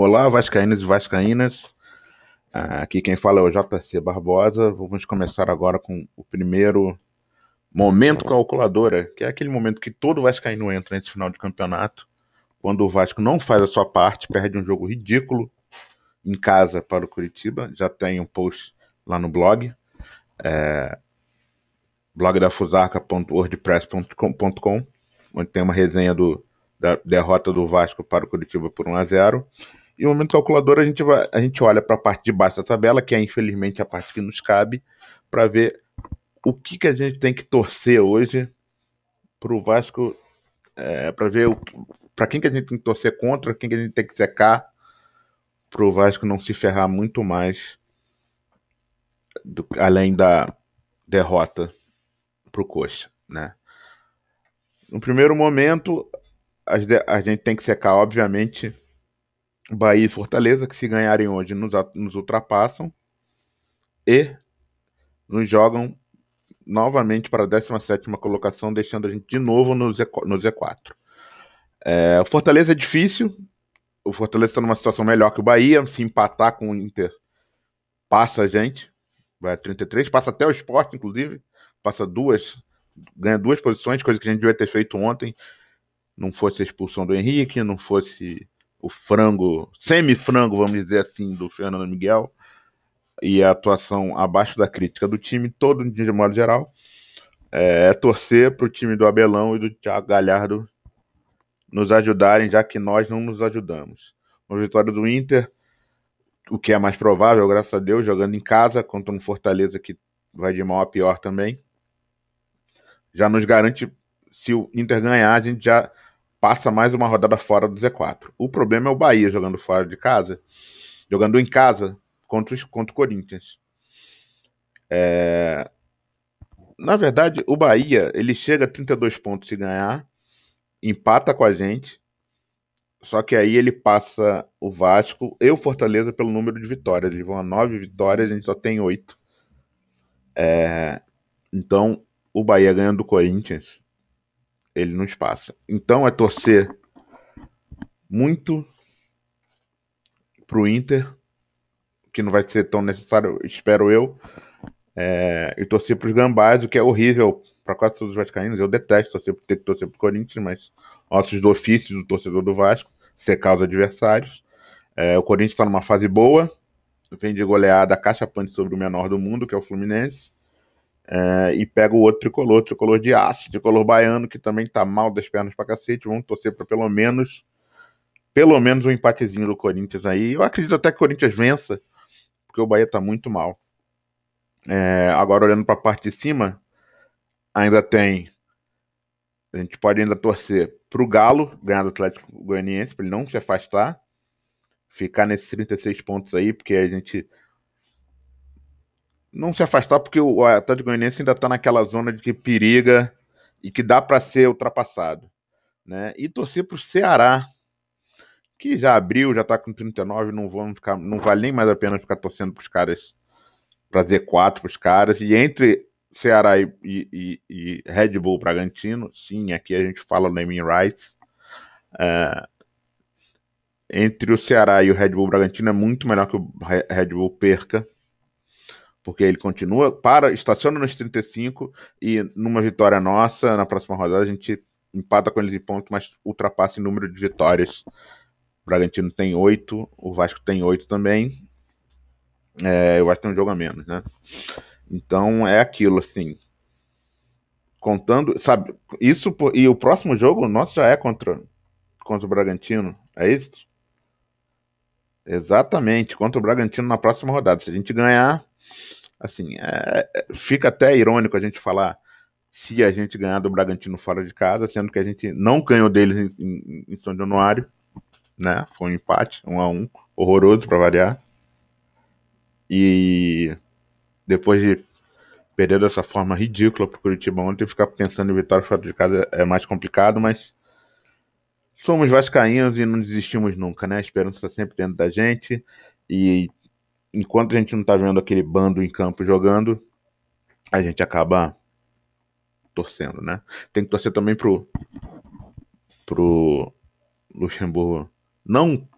Olá, Vascaínos e Vascaínas. Ah, aqui quem fala é o JC Barbosa. Vamos começar agora com o primeiro momento calculadora, que é aquele momento que todo Vascaíno entra nesse final de campeonato, quando o Vasco não faz a sua parte, perde um jogo ridículo em casa para o Curitiba. Já tem um post lá no blog, é, blog da fusarca.wordpress.com, onde tem uma resenha do, da derrota do Vasco para o Curitiba por 1 a 0 e no momento calculador a gente, vai, a gente olha para a parte de baixo da tabela, que é infelizmente a parte que nos cabe, para ver o que, que a gente tem que torcer hoje para o Vasco, é, para ver para quem que a gente tem que torcer contra, quem que a gente tem que secar, para o Vasco não se ferrar muito mais, do, além da derrota para o Coxa, né? No primeiro momento, a, a gente tem que secar, obviamente, Bahia e Fortaleza, que se ganharem hoje nos, nos ultrapassam e nos jogam novamente para a 17 colocação, deixando a gente de novo no, Z, no Z4. É, o Fortaleza é difícil, o Fortaleza está numa situação melhor que o Bahia, se empatar com o Inter, passa a gente, vai a 33, passa até o esporte, inclusive, passa duas, ganha duas posições, coisa que a gente devia ter feito ontem, não fosse a expulsão do Henrique, não fosse o frango, semi-frango, vamos dizer assim, do Fernando Miguel, e a atuação abaixo da crítica do time todo, de modo geral, é, é torcer para o time do Abelão e do Thiago Galhardo nos ajudarem, já que nós não nos ajudamos. Uma vitória do Inter, o que é mais provável, graças a Deus, jogando em casa contra um Fortaleza que vai de mal a pior também. Já nos garante, se o Inter ganhar, a gente já passa mais uma rodada fora do Z4. O problema é o Bahia jogando fora de casa, jogando em casa contra, contra o Corinthians. É... Na verdade, o Bahia ele chega a 32 pontos se ganhar, empata com a gente, só que aí ele passa o Vasco e o Fortaleza pelo número de vitórias. Eles vão a nove vitórias, a gente só tem oito. É... Então, o Bahia ganhando do Corinthians ele nos passa. Então é torcer muito pro Inter, que não vai ser tão necessário, espero eu. É, e torcer pros Gambás, o que é horrível para quase todos os vascaínos. Eu detesto torcer, ter que torcer pro Corinthians, mas ossos do ofício do torcedor do Vasco, secar os adversários. É, o Corinthians está numa fase boa, vem de goleada caixa-pante sobre o menor do mundo, que é o Fluminense. É, e pega o outro tricolor, tricolor de aço, tricolor baiano, que também tá mal das pernas pra cacete. Vamos torcer para pelo menos pelo menos um empatezinho do Corinthians aí. Eu acredito até que o Corinthians vença, porque o Bahia tá muito mal. É, agora olhando para a parte de cima, ainda tem. A gente pode ainda torcer pro Galo ganhar do Atlético Goianiense, para ele não se afastar, ficar nesses 36 pontos aí, porque a gente não se afastar, porque o Atlético Goianiense ainda está naquela zona de que periga e que dá para ser ultrapassado. Né? E torcer para o Ceará, que já abriu, já está com 39, não vão ficar, não vale nem mais a pena ficar torcendo para os caras, para Z4 para os caras. E entre Ceará e, e, e, Red Bull Bragantino, sim, aqui a gente fala naming rights. É, entre o Ceará e o Red Bull Bragantino é muito melhor que o Red Bull perca porque ele continua, para, estaciona nos 35 e numa vitória nossa, na próxima rodada, a gente empata com eles em ponto, mas ultrapassa em número de vitórias. O Bragantino tem 8, o Vasco tem 8 também. É, o Vasco tem um jogo a menos, né? Então é aquilo, assim. Contando, sabe, isso e o próximo jogo nosso já é contra, contra o Bragantino, é isso? Exatamente, contra o Bragantino na próxima rodada. Se a gente ganhar, assim, é, é, fica até irônico a gente falar se a gente ganhar do Bragantino fora de casa, sendo que a gente não ganhou deles em, em, São Januário, né? Foi um empate, um a um, horroroso para variar. E depois de perder dessa forma ridícula pro Curitiba ontem, ficar pensando em vitória fora de casa é mais complicado, mas somos vascaínos e não desistimos nunca, né? A esperança está sempre dentro da gente e enquanto a gente não tá vendo aquele bando em campo jogando, a gente acaba torcendo, né? Tem que torcer também pro pro Luxemburgo não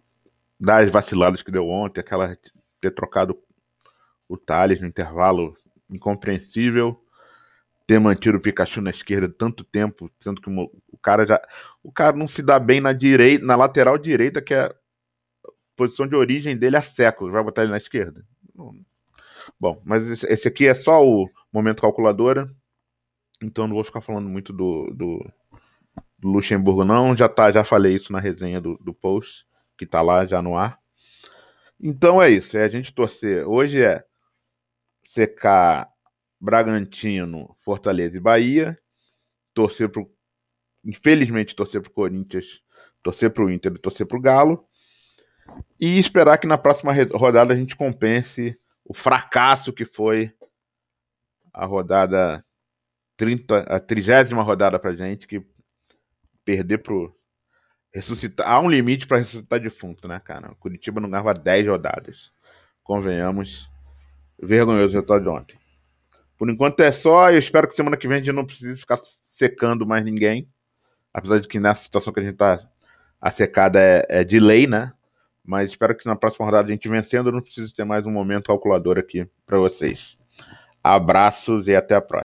das vaciladas que deu ontem, aquela ter trocado o Thales no intervalo incompreensível, ter mantido o Pikachu na esquerda tanto tempo, sendo que o cara já. O cara não se dá bem na direita, na lateral direita, que é posição de origem dele há séculos. Vai botar ele na esquerda? Bom, mas esse aqui é só o momento calculadora. Então não vou ficar falando muito do, do, do Luxemburgo, não. Já, tá, já falei isso na resenha do, do post, que tá lá já no ar. Então é isso, é a gente torcer. Hoje é secar Bragantino, Fortaleza e Bahia. Torcer pro. Infelizmente, torcer pro Corinthians, torcer pro Inter e torcer pro Galo. E esperar que na próxima rodada a gente compense o fracasso que foi a rodada 30, a trigésima rodada pra gente, que perder pro. Ressuscitar. Há um limite para ressuscitar defunto, né, cara? Curitiba não ganhava 10 rodadas. Convenhamos. Vergonhoso o resultado de ontem. Por enquanto é só. Eu espero que semana que vem a gente não precise ficar secando mais ninguém. Apesar de que nessa situação que a gente tá. A secada é, é de lei, né? Mas espero que na próxima rodada a gente vencendo, eu não precise ter mais um momento calculador aqui para vocês. Abraços e até a próxima.